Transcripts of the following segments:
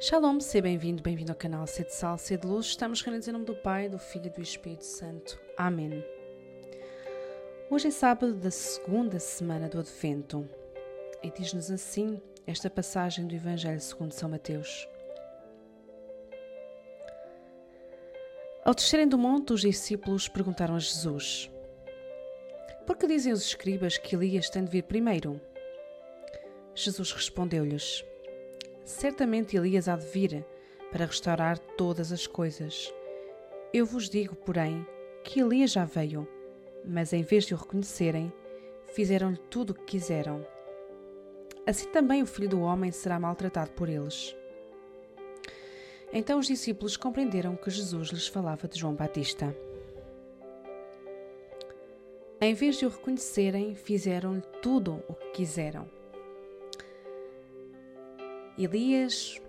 Shalom, seja bem-vindo, bem-vindo ao canal C de Sal, C de Luz. Estamos reunidos em nome do Pai, do Filho e do Espírito Santo. Amém. Hoje é sábado da segunda semana do Advento e diz-nos assim esta passagem do Evangelho segundo São Mateus. Ao descerem do monte, os discípulos perguntaram a Jesus: Por que dizem os escribas que Elias tem de vir primeiro? Jesus respondeu-lhes: Certamente Elias há de vir para restaurar todas as coisas. Eu vos digo, porém, que Elias já veio, mas em vez de o reconhecerem, fizeram-lhe tudo o que quiseram. Assim também o filho do homem será maltratado por eles. Então os discípulos compreenderam que Jesus lhes falava de João Batista. Em vez de o reconhecerem, fizeram-lhe tudo o que quiseram. Elias,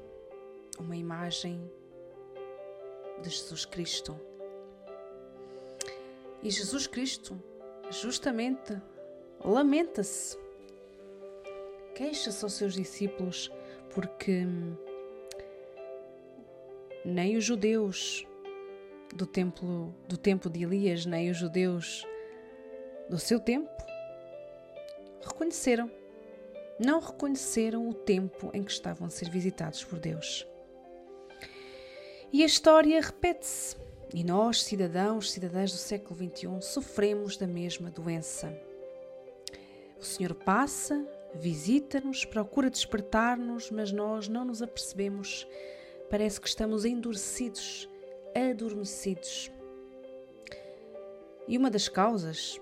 uma imagem de Jesus Cristo. E Jesus Cristo, justamente, lamenta-se, queixa-se aos seus discípulos porque nem os judeus do templo do tempo de Elias, nem os judeus do seu tempo reconheceram não reconheceram o tempo em que estavam a ser visitados por Deus. E a história repete-se, e nós, cidadãos, cidadãs do século XXI, sofremos da mesma doença. O Senhor passa, visita-nos, procura despertar-nos, mas nós não nos apercebemos. Parece que estamos endurecidos, adormecidos. E uma das causas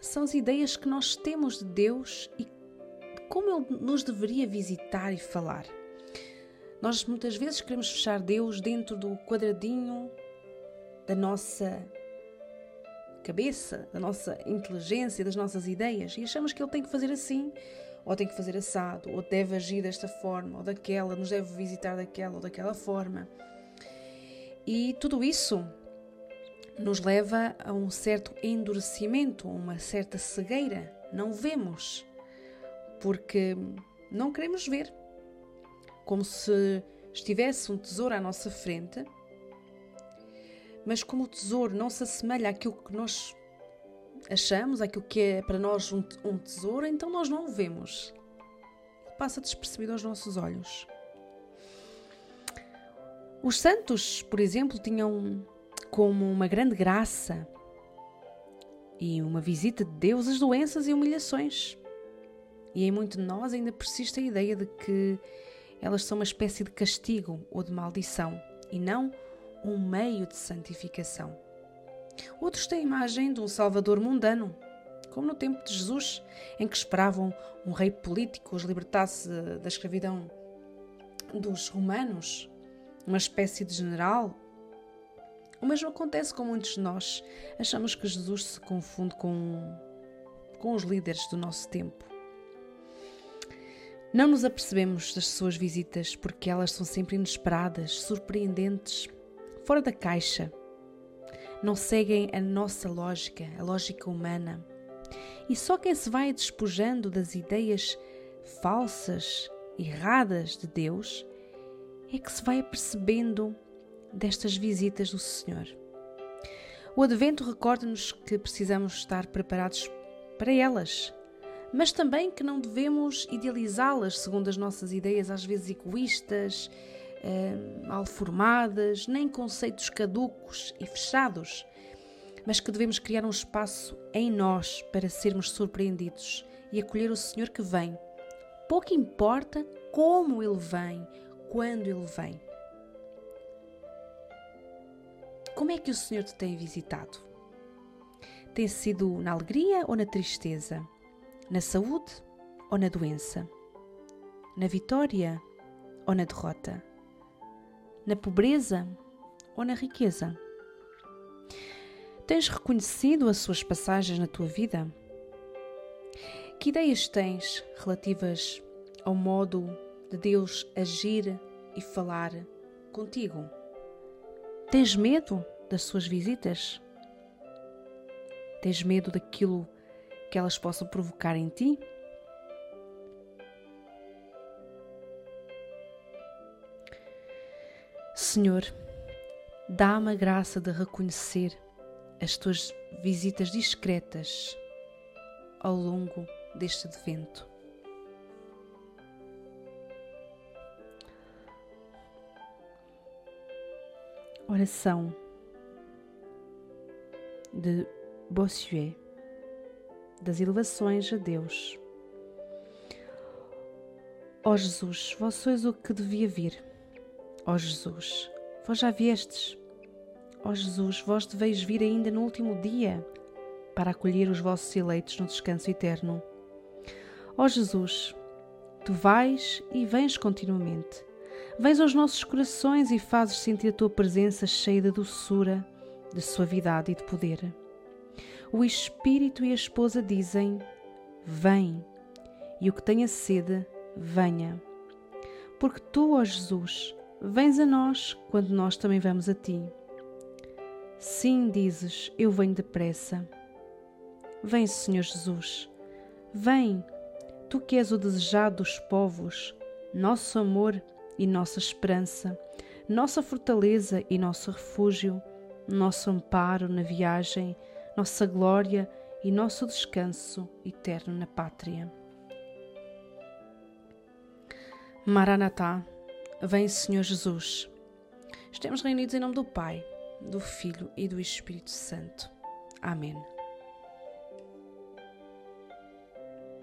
são as ideias que nós temos de Deus e como Ele nos deveria visitar e falar. Nós muitas vezes queremos fechar Deus dentro do quadradinho da nossa cabeça, da nossa inteligência, das nossas ideias e achamos que Ele tem que fazer assim, ou tem que fazer assado, ou deve agir desta forma, ou daquela, nos deve visitar daquela ou daquela forma. E tudo isso nos leva a um certo endurecimento, a uma certa cegueira. Não vemos porque não queremos ver. Como se estivesse um tesouro à nossa frente, mas como o tesouro não se assemelha àquilo que nós achamos, àquilo que é para nós um, um tesouro, então nós não o vemos. Passa despercebido aos nossos olhos. Os santos, por exemplo, tinham como uma grande graça e uma visita de Deus as doenças e humilhações. E em muito de nós ainda persiste a ideia de que elas são uma espécie de castigo ou de maldição e não um meio de santificação. Outros têm a imagem de um salvador mundano, como no tempo de Jesus, em que esperavam um rei político os libertasse da escravidão dos romanos, uma espécie de general. O mesmo acontece com muitos de nós. Achamos que Jesus se confunde com, com os líderes do nosso tempo. Não nos apercebemos das suas visitas porque elas são sempre inesperadas, surpreendentes, fora da caixa. Não seguem a nossa lógica, a lógica humana. E só quem se vai despojando das ideias falsas, erradas de Deus, é que se vai apercebendo destas visitas do Senhor. O Advento recorda-nos que precisamos estar preparados para elas, mas também que não devemos idealizá-las segundo as nossas ideias, às vezes egoístas, eh, mal formadas, nem conceitos caducos e fechados, mas que devemos criar um espaço em nós para sermos surpreendidos e acolher o Senhor que vem. Pouco importa como Ele vem, quando Ele vem. Como é que o Senhor te tem visitado? Tem sido na alegria ou na tristeza? Na saúde ou na doença? Na vitória ou na derrota? Na pobreza ou na riqueza? Tens reconhecido as suas passagens na tua vida? Que ideias tens relativas ao modo de Deus agir e falar contigo? Tens medo das suas visitas? Tens medo daquilo que que elas possam provocar em ti? Senhor, dá-me a graça de reconhecer as tuas visitas discretas ao longo deste advento. Oração de Bossuet das elevações a Deus. Ó Jesus, vós sois o que devia vir. Ó Jesus, vós já viestes. Ó Jesus, vós deveis vir ainda no último dia para acolher os vossos eleitos no descanso eterno. Ó Jesus, tu vais e vens continuamente. Vens aos nossos corações e fazes sentir a tua presença cheia de doçura, de suavidade e de poder. O Espírito e a esposa dizem: Vem, e o que tenha sede, venha. Porque tu, ó Jesus, vens a nós quando nós também vamos a ti. Sim, dizes, eu venho depressa. Vem, Senhor Jesus, vem, tu que és o desejado dos povos, nosso amor e nossa esperança, nossa fortaleza e nosso refúgio, nosso amparo na viagem nossa glória e nosso descanso eterno na pátria. Maranatá, vem Senhor Jesus. Estamos reunidos em nome do Pai, do Filho e do Espírito Santo. Amém.